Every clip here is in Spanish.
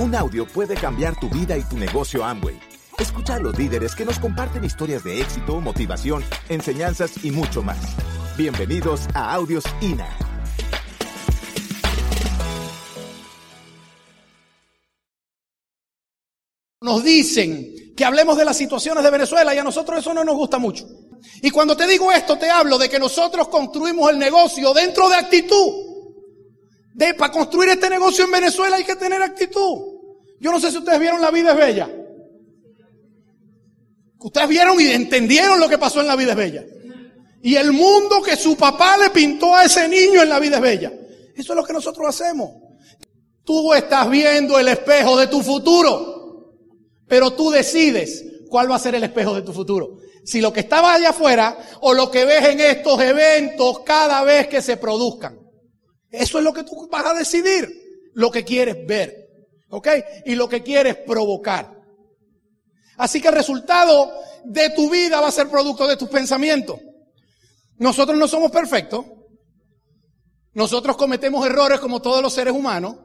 Un audio puede cambiar tu vida y tu negocio Amway. Escucha a los líderes que nos comparten historias de éxito, motivación, enseñanzas y mucho más. Bienvenidos a Audios INA. Nos dicen que hablemos de las situaciones de Venezuela y a nosotros eso no nos gusta mucho. Y cuando te digo esto, te hablo de que nosotros construimos el negocio dentro de actitud. De, para construir este negocio en Venezuela hay que tener actitud. Yo no sé si ustedes vieron La vida es bella. Ustedes vieron y entendieron lo que pasó en La vida es bella. Y el mundo que su papá le pintó a ese niño en La vida es bella. Eso es lo que nosotros hacemos. Tú estás viendo el espejo de tu futuro, pero tú decides cuál va a ser el espejo de tu futuro. Si lo que estaba allá afuera o lo que ves en estos eventos cada vez que se produzcan. Eso es lo que tú vas a decidir, lo que quieres ver. ¿Ok? Y lo que quieres provocar. Así que el resultado de tu vida va a ser producto de tus pensamientos. Nosotros no somos perfectos. Nosotros cometemos errores como todos los seres humanos.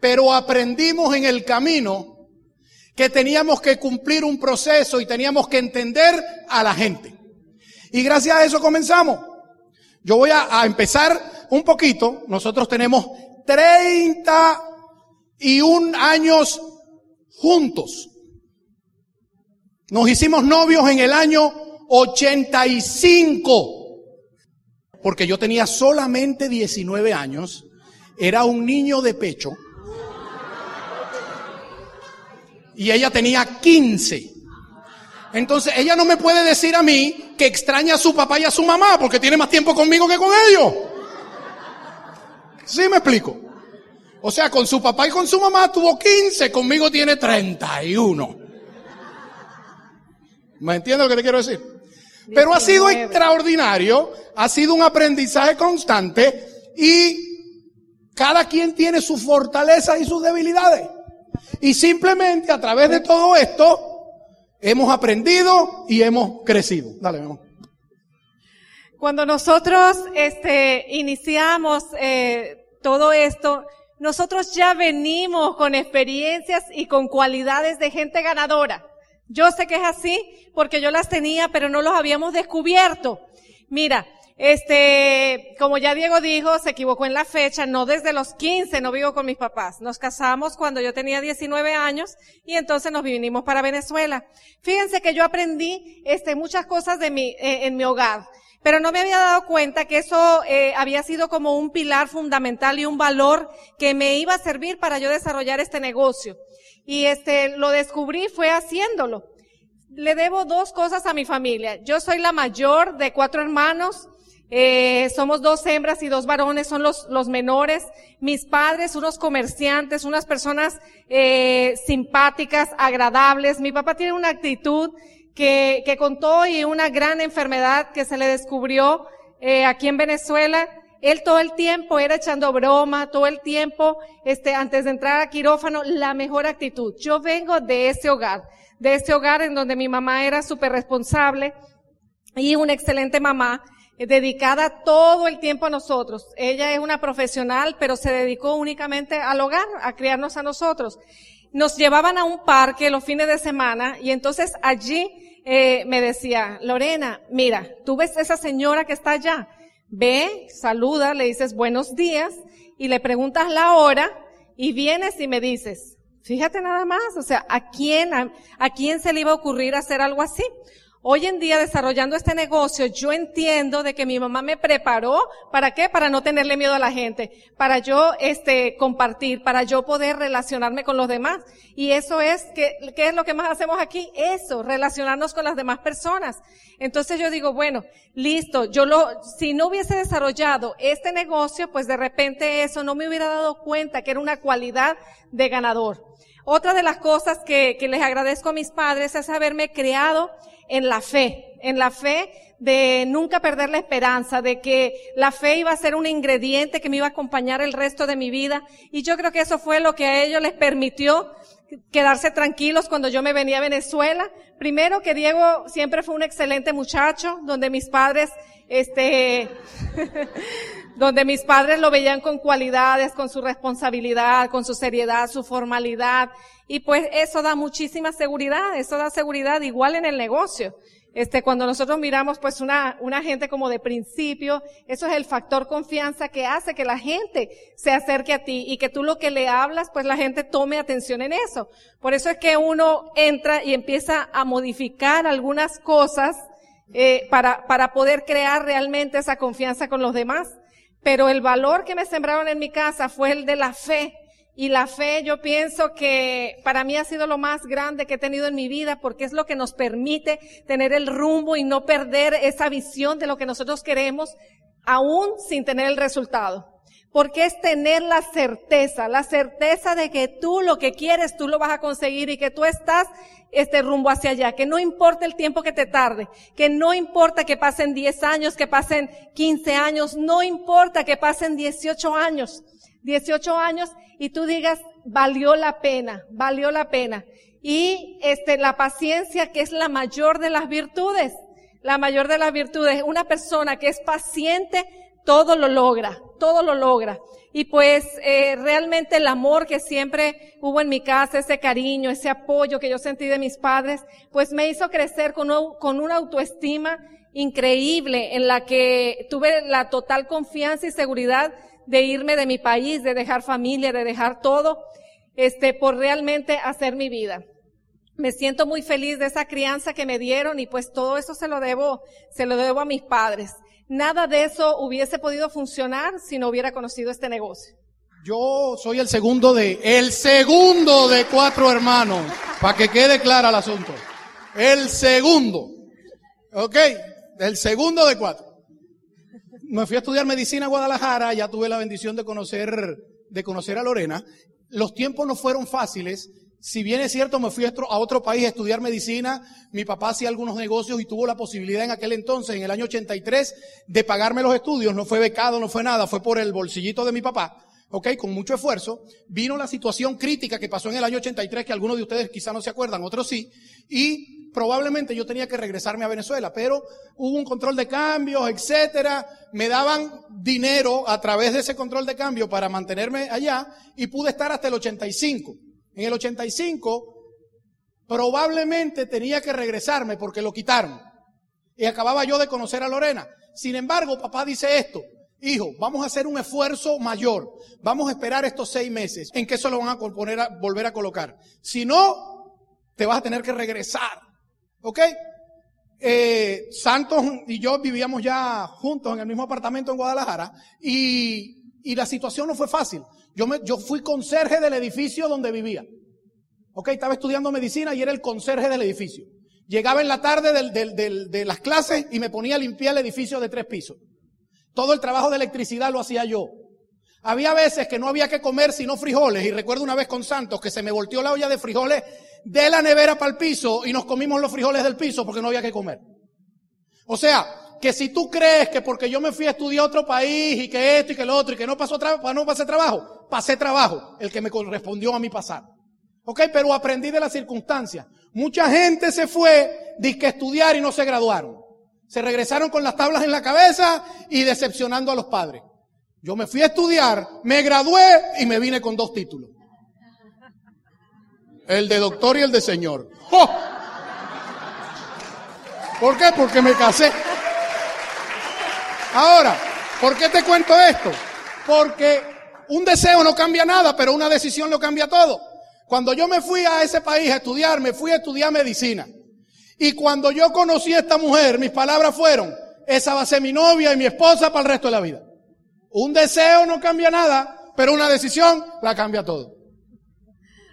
Pero aprendimos en el camino que teníamos que cumplir un proceso y teníamos que entender a la gente. Y gracias a eso comenzamos. Yo voy a, a empezar un poquito, nosotros tenemos 31 años juntos. Nos hicimos novios en el año 85, porque yo tenía solamente 19 años, era un niño de pecho, y ella tenía 15. Entonces ella no me puede decir a mí que extraña a su papá y a su mamá, porque tiene más tiempo conmigo que con ellos. ¿Sí me explico? O sea, con su papá y con su mamá tuvo 15, conmigo tiene 31. ¿Me entiendes lo que te quiero decir? Pero ha sido extraordinario, ha sido un aprendizaje constante y cada quien tiene sus fortalezas y sus debilidades. Y simplemente a través de todo esto hemos aprendido y hemos crecido. Dale, mi amor. Cuando nosotros este, iniciamos eh, todo esto, nosotros ya venimos con experiencias y con cualidades de gente ganadora. Yo sé que es así porque yo las tenía, pero no los habíamos descubierto. Mira, este, como ya Diego dijo, se equivocó en la fecha, no desde los 15 no vivo con mis papás. Nos casamos cuando yo tenía 19 años y entonces nos vinimos para Venezuela. Fíjense que yo aprendí, este, muchas cosas de mi, eh, en mi hogar pero no me había dado cuenta que eso eh, había sido como un pilar fundamental y un valor que me iba a servir para yo desarrollar este negocio. Y este, lo descubrí fue haciéndolo. Le debo dos cosas a mi familia. Yo soy la mayor de cuatro hermanos. Eh, somos dos hembras y dos varones, son los, los menores. Mis padres, unos comerciantes, unas personas eh, simpáticas, agradables. Mi papá tiene una actitud que, que contó y una gran enfermedad que se le descubrió eh, aquí en Venezuela. Él todo el tiempo era echando broma, todo el tiempo, este, antes de entrar a quirófano, la mejor actitud. Yo vengo de ese hogar, de ese hogar en donde mi mamá era súper responsable y una excelente mamá, eh, dedicada todo el tiempo a nosotros. Ella es una profesional, pero se dedicó únicamente al hogar, a criarnos a nosotros. Nos llevaban a un parque los fines de semana y entonces allí eh, me decía, Lorena, mira, tú ves esa señora que está allá, ve, saluda, le dices buenos días y le preguntas la hora y vienes y me dices, fíjate nada más, o sea, ¿a quién, a, a quién se le iba a ocurrir hacer algo así? Hoy en día desarrollando este negocio, yo entiendo de que mi mamá me preparó, ¿para qué? Para no tenerle miedo a la gente, para yo, este, compartir, para yo poder relacionarme con los demás. Y eso es, ¿qué, qué es lo que más hacemos aquí? Eso, relacionarnos con las demás personas. Entonces yo digo, bueno, listo, yo lo, si no hubiese desarrollado este negocio, pues de repente eso no me hubiera dado cuenta que era una cualidad de ganador. Otra de las cosas que, que les agradezco a mis padres es haberme creado en la fe, en la fe de nunca perder la esperanza, de que la fe iba a ser un ingrediente que me iba a acompañar el resto de mi vida. Y yo creo que eso fue lo que a ellos les permitió quedarse tranquilos cuando yo me venía a Venezuela. Primero que Diego siempre fue un excelente muchacho, donde mis padres, este, donde mis padres lo veían con cualidades, con su responsabilidad, con su seriedad, su formalidad. Y pues eso da muchísima seguridad, eso da seguridad igual en el negocio. Este, cuando nosotros miramos pues una, una gente como de principio, eso es el factor confianza que hace que la gente se acerque a ti y que tú lo que le hablas, pues la gente tome atención en eso. Por eso es que uno entra y empieza a modificar algunas cosas eh, para, para poder crear realmente esa confianza con los demás. Pero el valor que me sembraron en mi casa fue el de la fe y la fe, yo pienso que para mí ha sido lo más grande que he tenido en mi vida porque es lo que nos permite tener el rumbo y no perder esa visión de lo que nosotros queremos aún sin tener el resultado. Porque es tener la certeza, la certeza de que tú lo que quieres, tú lo vas a conseguir y que tú estás este rumbo hacia allá, que no importa el tiempo que te tarde, que no importa que pasen 10 años, que pasen 15 años, no importa que pasen 18 años. 18 años y tú digas, valió la pena, valió la pena. Y este, la paciencia que es la mayor de las virtudes, la mayor de las virtudes. Una persona que es paciente, todo lo logra, todo lo logra. Y pues eh, realmente el amor que siempre hubo en mi casa, ese cariño, ese apoyo que yo sentí de mis padres, pues me hizo crecer con, con una autoestima increíble en la que tuve la total confianza y seguridad de irme de mi país, de dejar familia, de dejar todo, este, por realmente hacer mi vida. Me siento muy feliz de esa crianza que me dieron y pues todo eso se lo debo, se lo debo a mis padres. Nada de eso hubiese podido funcionar si no hubiera conocido este negocio. Yo soy el segundo de, el segundo de cuatro hermanos, para que quede claro el asunto. El segundo. ¿Ok? El segundo de cuatro me fui a estudiar medicina a Guadalajara, ya tuve la bendición de conocer, de conocer a Lorena. Los tiempos no fueron fáciles. Si bien es cierto, me fui a otro país a estudiar medicina, mi papá hacía algunos negocios y tuvo la posibilidad en aquel entonces, en el año 83, de pagarme los estudios. No fue becado, no fue nada, fue por el bolsillito de mi papá. Ok, con mucho esfuerzo. Vino la situación crítica que pasó en el año 83, que algunos de ustedes quizá no se acuerdan, otros sí. Y probablemente yo tenía que regresarme a Venezuela, pero hubo un control de cambios, etcétera. Me daban dinero a través de ese control de cambio para mantenerme allá y pude estar hasta el 85. En el 85 probablemente tenía que regresarme porque lo quitaron. Y acababa yo de conocer a Lorena. Sin embargo, papá dice esto. Hijo, vamos a hacer un esfuerzo mayor. Vamos a esperar estos seis meses en que eso lo van a, a volver a colocar. Si no, te vas a tener que regresar. ¿Ok? Eh, Santos y yo vivíamos ya juntos en el mismo apartamento en Guadalajara y, y la situación no fue fácil. Yo, me, yo fui conserje del edificio donde vivía. Ok, estaba estudiando medicina y era el conserje del edificio. Llegaba en la tarde del, del, del, de las clases y me ponía a limpiar el edificio de tres pisos. Todo el trabajo de electricidad lo hacía yo. Había veces que no había que comer sino frijoles y recuerdo una vez con Santos que se me volteó la olla de frijoles de la nevera para el piso y nos comimos los frijoles del piso porque no había que comer. O sea, que si tú crees que porque yo me fui a estudiar a otro país y que esto y que lo otro y que no pasó trabajo, no pasé trabajo, pasé trabajo, el que me correspondió a mi pasar. Ok, pero aprendí de las circunstancias. Mucha gente se fue de que estudiar y no se graduaron. Se regresaron con las tablas en la cabeza y decepcionando a los padres. Yo me fui a estudiar, me gradué y me vine con dos títulos. El de doctor y el de señor. ¿Por qué? Porque me casé. Ahora, ¿por qué te cuento esto? Porque un deseo no cambia nada, pero una decisión lo cambia todo. Cuando yo me fui a ese país a estudiar, me fui a estudiar medicina. Y cuando yo conocí a esta mujer, mis palabras fueron, esa va a ser mi novia y mi esposa para el resto de la vida. Un deseo no cambia nada, pero una decisión la cambia todo.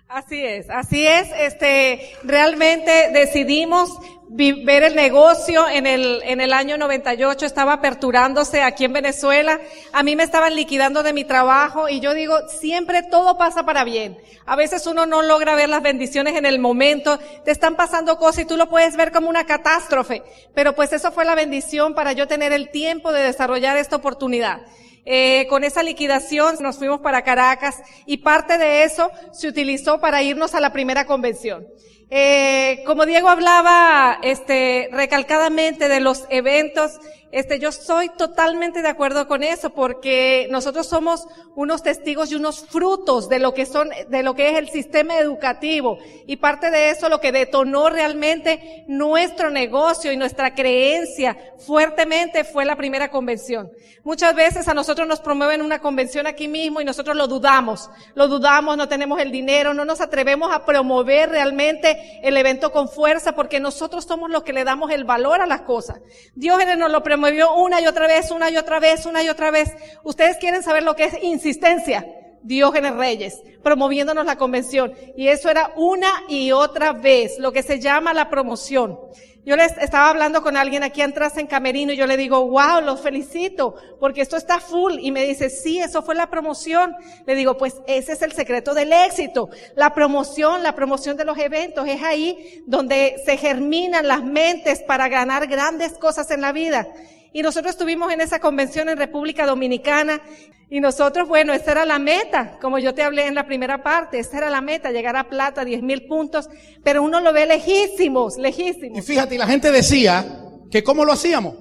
Así es, así es, este, realmente decidimos ver el negocio en el, en el año 98 estaba aperturándose aquí en Venezuela. A mí me estaban liquidando de mi trabajo y yo digo, siempre todo pasa para bien. A veces uno no logra ver las bendiciones en el momento, te están pasando cosas y tú lo puedes ver como una catástrofe. Pero pues eso fue la bendición para yo tener el tiempo de desarrollar esta oportunidad. Eh, con esa liquidación nos fuimos para Caracas y parte de eso se utilizó para irnos a la primera convención. Eh, como Diego hablaba, este, recalcadamente de los eventos, este, yo soy totalmente de acuerdo con eso porque nosotros somos unos testigos y unos frutos de lo que son, de lo que es el sistema educativo. Y parte de eso lo que detonó realmente nuestro negocio y nuestra creencia fuertemente fue la primera convención. Muchas veces a nosotros nos promueven una convención aquí mismo y nosotros lo dudamos. Lo dudamos, no tenemos el dinero, no nos atrevemos a promover realmente el evento con fuerza porque nosotros somos los que le damos el valor a las cosas. Dios nos lo promueve movió una y otra vez, una y otra vez, una y otra vez. Ustedes quieren saber lo que es insistencia. Diógenes Reyes, promoviéndonos la convención. Y eso era una y otra vez, lo que se llama la promoción. Yo les estaba hablando con alguien aquí atrás en Camerino y yo le digo, wow, los felicito, porque esto está full. Y me dice, sí, eso fue la promoción. Le digo, pues ese es el secreto del éxito. La promoción, la promoción de los eventos, es ahí donde se germinan las mentes para ganar grandes cosas en la vida. Y nosotros estuvimos en esa convención en República Dominicana y nosotros, bueno, esa era la meta, como yo te hablé en la primera parte, esa era la meta, llegar a plata, 10 mil puntos, pero uno lo ve lejísimos, lejísimos. Y fíjate, la gente decía que cómo lo hacíamos.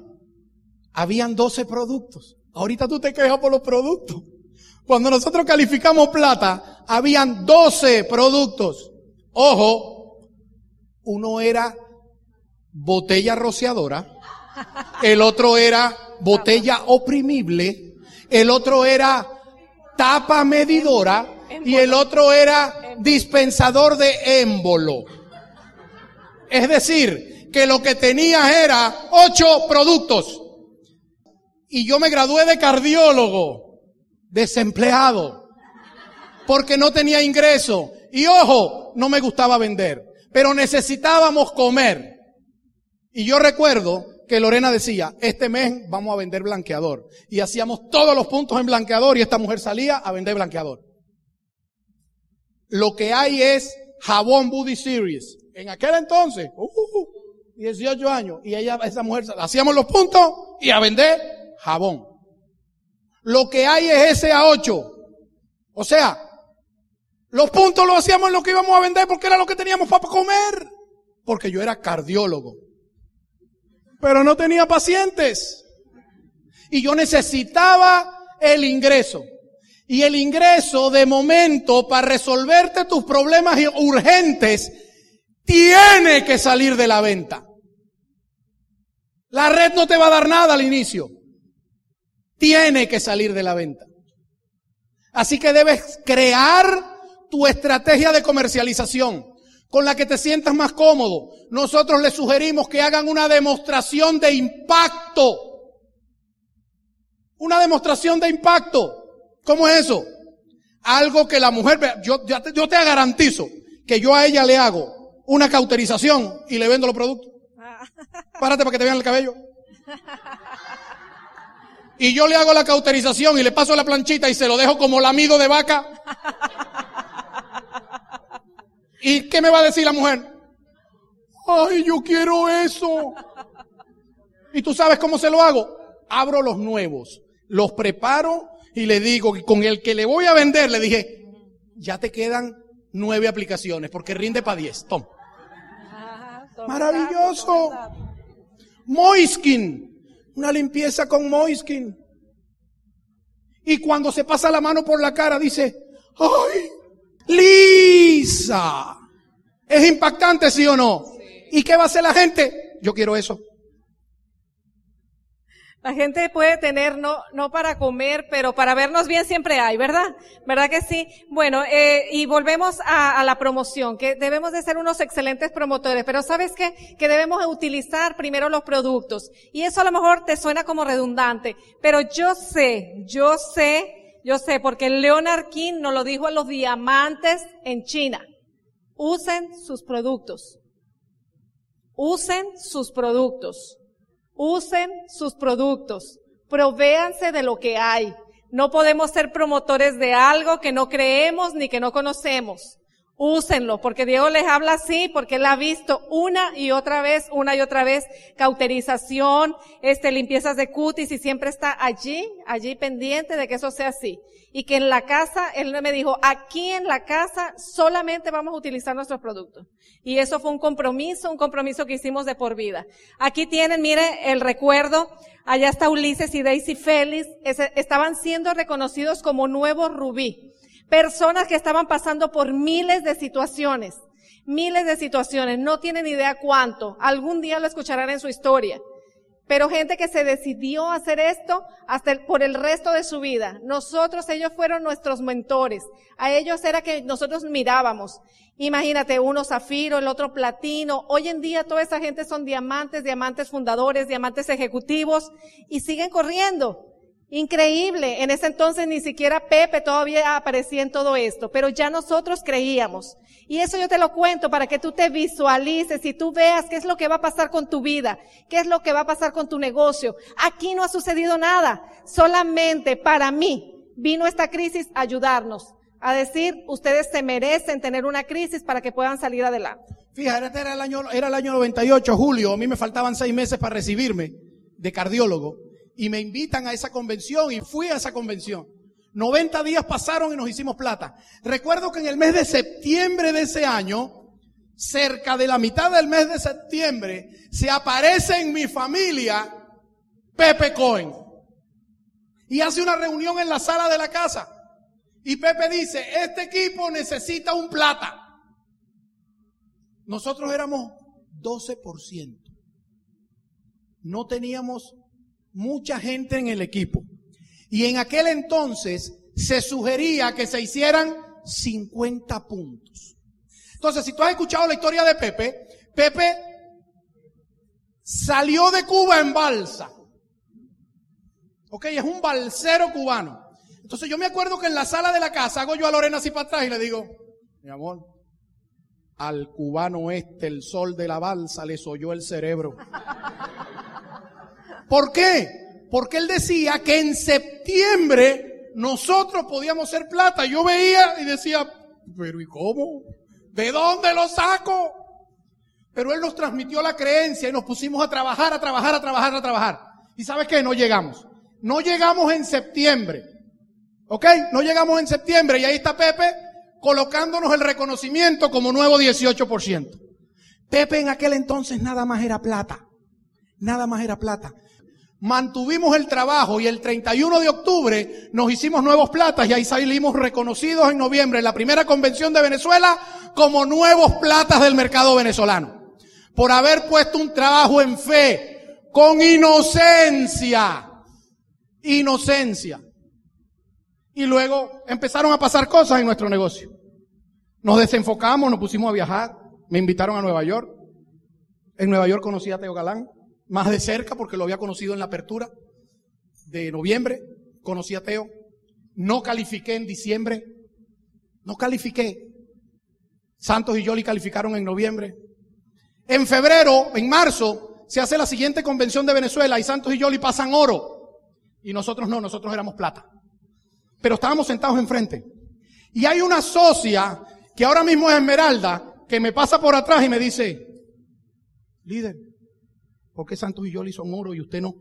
Habían 12 productos. Ahorita tú te quejas por los productos. Cuando nosotros calificamos plata, habían 12 productos. Ojo, uno era botella rociadora, el otro era botella oprimible, el otro era tapa medidora y el otro era dispensador de émbolo. Es decir, que lo que tenías era ocho productos. Y yo me gradué de cardiólogo, desempleado, porque no tenía ingreso. Y ojo, no me gustaba vender, pero necesitábamos comer. Y yo recuerdo que Lorena decía, este mes vamos a vender blanqueador. Y hacíamos todos los puntos en blanqueador y esta mujer salía a vender blanqueador. Lo que hay es jabón Booty Series. En aquel entonces, 18 uh, años, y ella, esa mujer, hacíamos los puntos y a vender jabón. Lo que hay es ese a 8. O sea, los puntos los hacíamos en lo que íbamos a vender porque era lo que teníamos para comer. Porque yo era cardiólogo pero no tenía pacientes. Y yo necesitaba el ingreso. Y el ingreso de momento para resolverte tus problemas urgentes tiene que salir de la venta. La red no te va a dar nada al inicio. Tiene que salir de la venta. Así que debes crear tu estrategia de comercialización con la que te sientas más cómodo. Nosotros les sugerimos que hagan una demostración de impacto. Una demostración de impacto. ¿Cómo es eso? Algo que la mujer vea. Yo, te, yo te garantizo que yo a ella le hago una cauterización y le vendo los productos. Párate para que te vean el cabello. Y yo le hago la cauterización y le paso la planchita y se lo dejo como lamido de vaca. ¿Y qué me va a decir la mujer? Ay, yo quiero eso. ¿Y tú sabes cómo se lo hago? Abro los nuevos, los preparo y le digo, con el que le voy a vender, le dije, ya te quedan nueve aplicaciones porque rinde para diez. Toma. Maravilloso. Moiskin. Una limpieza con Moiskin. Y cuando se pasa la mano por la cara dice, ay, lisa. ¿Es impactante, sí o no? ¿Y qué va a hacer la gente? Yo quiero eso. La gente puede tener, no, no para comer, pero para vernos bien siempre hay, ¿verdad? ¿Verdad que sí? Bueno, eh, y volvemos a, a, la promoción, que debemos de ser unos excelentes promotores, pero ¿sabes qué? Que debemos utilizar primero los productos. Y eso a lo mejor te suena como redundante, pero yo sé, yo sé yo sé, porque Leonard King nos lo dijo a los diamantes en China. Usen sus productos. Usen sus productos. Usen sus productos. Provéanse de lo que hay. No podemos ser promotores de algo que no creemos ni que no conocemos. Úsenlo, porque Dios les habla así, porque Él ha visto una y otra vez, una y otra vez, cauterización, este, limpiezas de cutis y siempre está allí, allí pendiente de que eso sea así. Y que en la casa, Él me dijo, aquí en la casa solamente vamos a utilizar nuestros productos. Y eso fue un compromiso, un compromiso que hicimos de por vida. Aquí tienen, mire, el recuerdo, allá está Ulises y Daisy Félix, estaban siendo reconocidos como nuevo rubí personas que estaban pasando por miles de situaciones, miles de situaciones, no tienen idea cuánto, algún día lo escucharán en su historia, pero gente que se decidió hacer esto hasta por el resto de su vida. Nosotros, ellos fueron nuestros mentores, a ellos era que nosotros mirábamos. Imagínate, uno zafiro, el otro platino. Hoy en día toda esa gente son diamantes, diamantes fundadores, diamantes ejecutivos y siguen corriendo. Increíble. En ese entonces ni siquiera Pepe todavía aparecía en todo esto, pero ya nosotros creíamos. Y eso yo te lo cuento para que tú te visualices y tú veas qué es lo que va a pasar con tu vida, qué es lo que va a pasar con tu negocio. Aquí no ha sucedido nada. Solamente para mí vino esta crisis a ayudarnos, a decir, ustedes se merecen tener una crisis para que puedan salir adelante. Fíjate, era el año, era el año 98, julio. A mí me faltaban seis meses para recibirme de cardiólogo y me invitan a esa convención y fui a esa convención. 90 días pasaron y nos hicimos plata. Recuerdo que en el mes de septiembre de ese año, cerca de la mitad del mes de septiembre, se aparece en mi familia Pepe Cohen. Y hace una reunión en la sala de la casa. Y Pepe dice, este equipo necesita un plata. Nosotros éramos 12%. No teníamos mucha gente en el equipo. Y en aquel entonces se sugería que se hicieran 50 puntos. Entonces, si tú has escuchado la historia de Pepe, Pepe salió de Cuba en balsa. Ok, es un balsero cubano. Entonces yo me acuerdo que en la sala de la casa hago yo a Lorena así para atrás y le digo, mi amor, al cubano este, el sol de la balsa, le soyó el cerebro. ¿Por qué? Porque él decía que en septiembre nosotros podíamos ser plata. Yo veía y decía, pero ¿y cómo? ¿De dónde lo saco? Pero él nos transmitió la creencia y nos pusimos a trabajar, a trabajar, a trabajar, a trabajar. ¿Y sabes qué? No llegamos. No llegamos en septiembre. ¿Ok? No llegamos en septiembre y ahí está Pepe colocándonos el reconocimiento como nuevo 18%. Pepe en aquel entonces nada más era plata. Nada más era plata mantuvimos el trabajo y el 31 de octubre nos hicimos nuevos platas y ahí salimos reconocidos en noviembre en la primera convención de Venezuela como nuevos platas del mercado venezolano. Por haber puesto un trabajo en fe, con inocencia. Inocencia. Y luego empezaron a pasar cosas en nuestro negocio. Nos desenfocamos, nos pusimos a viajar, me invitaron a Nueva York. En Nueva York conocí a Teo Galán más de cerca porque lo había conocido en la apertura de noviembre, conocí a Teo, no califiqué en diciembre, no califiqué. Santos y Yoli calificaron en noviembre. En febrero, en marzo, se hace la siguiente convención de Venezuela y Santos y Yoli pasan oro. Y nosotros no, nosotros éramos plata. Pero estábamos sentados enfrente. Y hay una socia que ahora mismo es Esmeralda, que me pasa por atrás y me dice, líder, ¿Por qué Santos y Yoli son oro y usted no?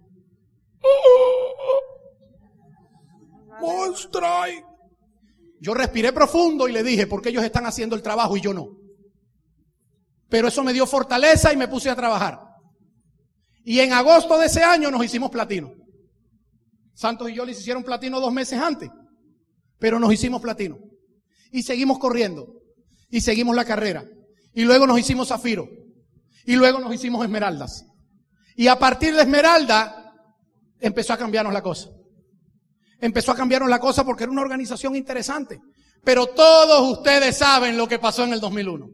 Monstrike. Yo respiré profundo y le dije, ¿por qué ellos están haciendo el trabajo y yo no? Pero eso me dio fortaleza y me puse a trabajar. Y en agosto de ese año nos hicimos platino. Santos y Yoli se hicieron platino dos meses antes, pero nos hicimos platino. Y seguimos corriendo. Y seguimos la carrera. Y luego nos hicimos zafiro. Y luego nos hicimos esmeraldas. Y a partir de Esmeralda empezó a cambiarnos la cosa. Empezó a cambiarnos la cosa porque era una organización interesante. Pero todos ustedes saben lo que pasó en el 2001.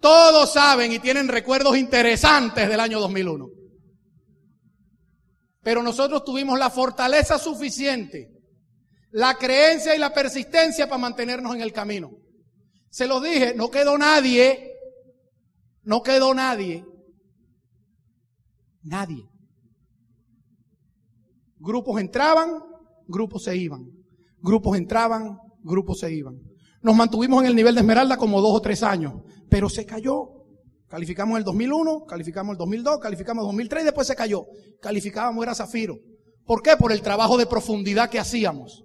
Todos saben y tienen recuerdos interesantes del año 2001. Pero nosotros tuvimos la fortaleza suficiente, la creencia y la persistencia para mantenernos en el camino. Se los dije, no quedó nadie No quedó nadie. Nadie. Grupos entraban, grupos se iban. Grupos entraban, grupos se iban. Nos mantuvimos en el nivel de Esmeralda como dos o tres años, pero se cayó. Calificamos el 2001, calificamos el 2002, calificamos el 2003 y después se cayó. Calificábamos era Zafiro. ¿Por qué? Por el trabajo de profundidad que hacíamos.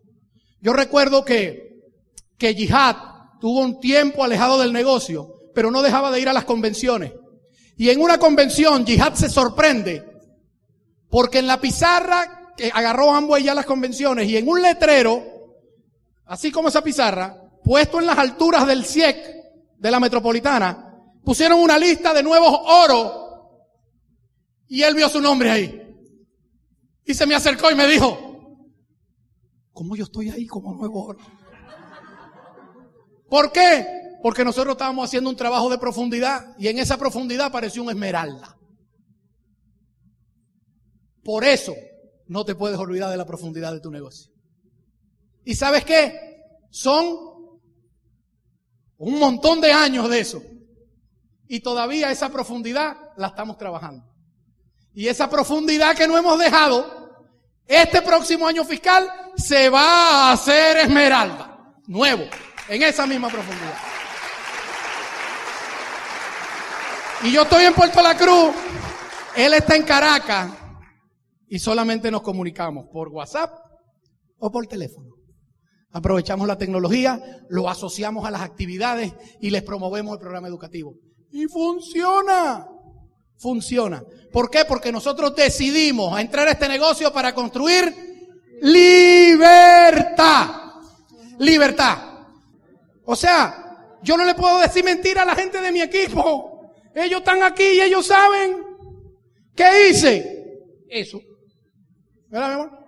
Yo recuerdo que, que Yihad tuvo un tiempo alejado del negocio, pero no dejaba de ir a las convenciones. Y en una convención, Yihad se sorprende, porque en la pizarra que agarró Amway ya las convenciones y en un letrero, así como esa pizarra, puesto en las alturas del CIEC de la metropolitana, pusieron una lista de nuevos oro y él vio su nombre ahí. Y se me acercó y me dijo, ¿cómo yo estoy ahí como nuevo oro? ¿Por qué? Porque nosotros estábamos haciendo un trabajo de profundidad y en esa profundidad apareció un esmeralda. Por eso no te puedes olvidar de la profundidad de tu negocio. ¿Y sabes qué? Son un montón de años de eso. Y todavía esa profundidad la estamos trabajando. Y esa profundidad que no hemos dejado, este próximo año fiscal se va a hacer esmeralda. Nuevo, en esa misma profundidad. Y yo estoy en Puerto La Cruz, él está en Caracas y solamente nos comunicamos por WhatsApp o por teléfono. Aprovechamos la tecnología, lo asociamos a las actividades y les promovemos el programa educativo. Y funciona. Funciona. ¿Por qué? Porque nosotros decidimos entrar a este negocio para construir libertad. Libertad. O sea, yo no le puedo decir mentira a la gente de mi equipo. Ellos están aquí y ellos saben. ¿Qué hice? Eso. ¿Verdad, mi amor?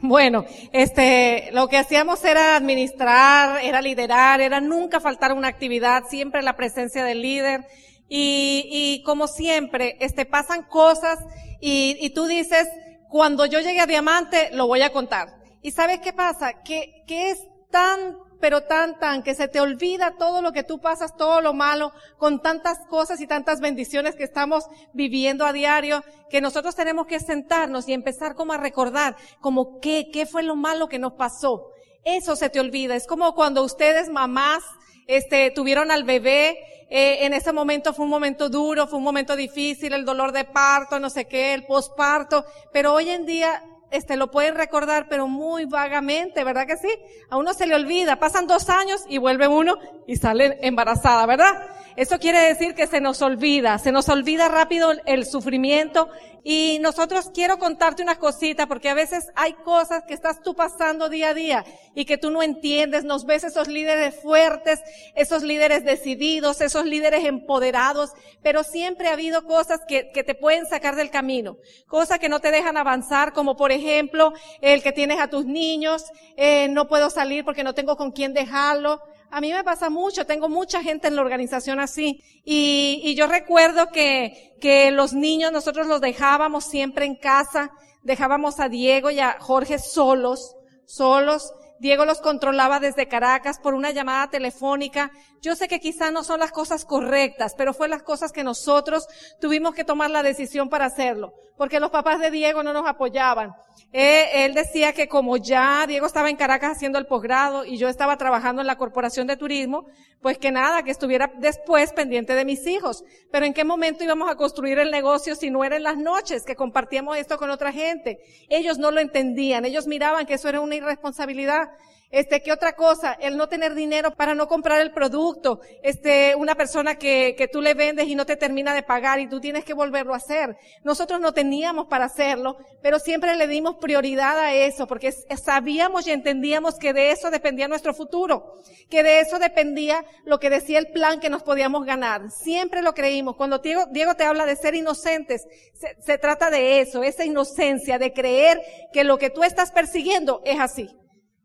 Bueno, este, lo que hacíamos era administrar, era liderar, era nunca faltar una actividad, siempre la presencia del líder. Y, y como siempre, este, pasan cosas y, y tú dices, cuando yo llegue a diamante, lo voy a contar. ¿Y sabes qué pasa? Que, que es tan pero tan, que se te olvida todo lo que tú pasas, todo lo malo, con tantas cosas y tantas bendiciones que estamos viviendo a diario, que nosotros tenemos que sentarnos y empezar como a recordar, como qué, qué fue lo malo que nos pasó. Eso se te olvida. Es como cuando ustedes, mamás, este, tuvieron al bebé, eh, en ese momento fue un momento duro, fue un momento difícil, el dolor de parto, no sé qué, el posparto, pero hoy en día este, lo pueden recordar, pero muy vagamente, ¿verdad que sí? A uno se le olvida, pasan dos años y vuelve uno y sale embarazada, ¿verdad? Eso quiere decir que se nos olvida, se nos olvida rápido el sufrimiento. Y nosotros quiero contarte una cosita porque a veces hay cosas que estás tú pasando día a día y que tú no entiendes, nos ves esos líderes fuertes, esos líderes decididos, esos líderes empoderados, pero siempre ha habido cosas que, que te pueden sacar del camino, cosas que no te dejan avanzar, como por ejemplo el que tienes a tus niños, eh, no puedo salir porque no tengo con quién dejarlo, a mí me pasa mucho, tengo mucha gente en la organización así. Y, y yo recuerdo que, que los niños nosotros los dejábamos siempre en casa, dejábamos a Diego y a Jorge solos, solos. Diego los controlaba desde Caracas por una llamada telefónica. Yo sé que quizá no son las cosas correctas, pero fue las cosas que nosotros tuvimos que tomar la decisión para hacerlo, porque los papás de Diego no nos apoyaban. Eh, él decía que como ya Diego estaba en Caracas haciendo el posgrado y yo estaba trabajando en la Corporación de Turismo, pues que nada, que estuviera después pendiente de mis hijos. Pero en qué momento íbamos a construir el negocio si no era en las noches que compartíamos esto con otra gente. Ellos no lo entendían, ellos miraban que eso era una irresponsabilidad. Este, ¿qué otra cosa? El no tener dinero para no comprar el producto. Este, una persona que, que tú le vendes y no te termina de pagar y tú tienes que volverlo a hacer. Nosotros no teníamos para hacerlo, pero siempre le dimos prioridad a eso porque sabíamos y entendíamos que de eso dependía nuestro futuro. Que de eso dependía lo que decía el plan que nos podíamos ganar. Siempre lo creímos. Cuando Diego, Diego te habla de ser inocentes, se, se trata de eso, esa inocencia, de creer que lo que tú estás persiguiendo es así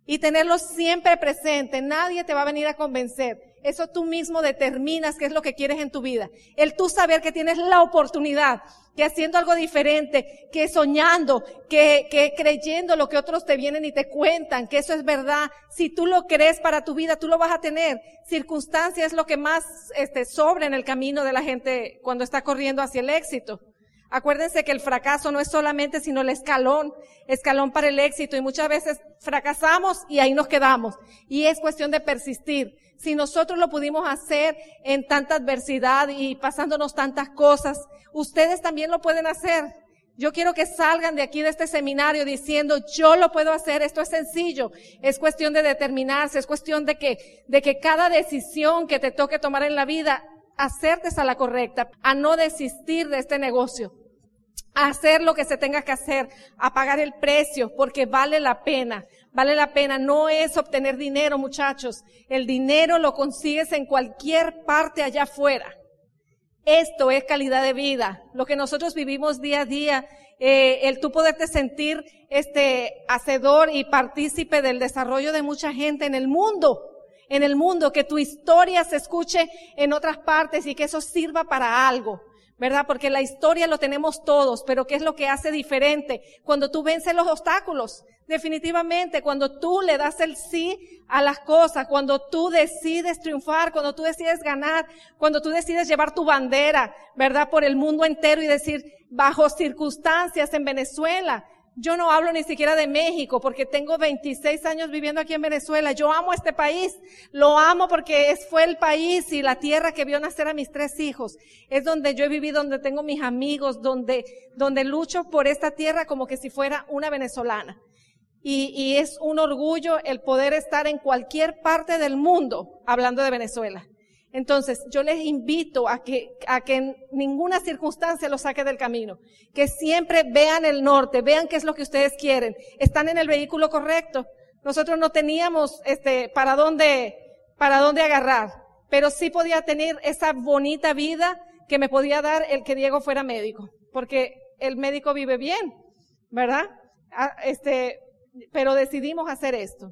y tenerlo siempre presente. Nadie te va a venir a convencer. Eso tú mismo determinas qué es lo que quieres en tu vida. El tú saber que tienes la oportunidad, que haciendo algo diferente, que soñando, que, que creyendo lo que otros te vienen y te cuentan, que eso es verdad. Si tú lo crees para tu vida, tú lo vas a tener. Circunstancia es lo que más este, sobra en el camino de la gente cuando está corriendo hacia el éxito. Acuérdense que el fracaso no es solamente sino el escalón, escalón para el éxito y muchas veces fracasamos y ahí nos quedamos. Y es cuestión de persistir. Si nosotros lo pudimos hacer en tanta adversidad y pasándonos tantas cosas, ustedes también lo pueden hacer. Yo quiero que salgan de aquí de este seminario diciendo, yo lo puedo hacer, esto es sencillo, es cuestión de determinarse, es cuestión de que, de que cada decisión que te toque tomar en la vida, acertes a la correcta, a no desistir de este negocio hacer lo que se tenga que hacer, a pagar el precio, porque vale la pena. Vale la pena. No es obtener dinero, muchachos. El dinero lo consigues en cualquier parte allá afuera. Esto es calidad de vida. Lo que nosotros vivimos día a día, eh, el tú poderte sentir este hacedor y partícipe del desarrollo de mucha gente en el mundo. En el mundo, que tu historia se escuche en otras partes y que eso sirva para algo. ¿Verdad? Porque la historia lo tenemos todos, pero ¿qué es lo que hace diferente? Cuando tú vences los obstáculos, definitivamente, cuando tú le das el sí a las cosas, cuando tú decides triunfar, cuando tú decides ganar, cuando tú decides llevar tu bandera, ¿verdad? Por el mundo entero y decir, bajo circunstancias en Venezuela, yo no hablo ni siquiera de México porque tengo 26 años viviendo aquí en Venezuela. Yo amo este país. Lo amo porque fue el país y la tierra que vio nacer a mis tres hijos. Es donde yo he vivido, donde tengo mis amigos, donde, donde lucho por esta tierra como que si fuera una venezolana. Y, y es un orgullo el poder estar en cualquier parte del mundo hablando de Venezuela. Entonces, yo les invito a que, a que en ninguna circunstancia lo saque del camino. Que siempre vean el norte, vean qué es lo que ustedes quieren. Están en el vehículo correcto. Nosotros no teníamos, este, para dónde, para dónde agarrar. Pero sí podía tener esa bonita vida que me podía dar el que Diego fuera médico. Porque el médico vive bien, ¿verdad? Ah, este, pero decidimos hacer esto.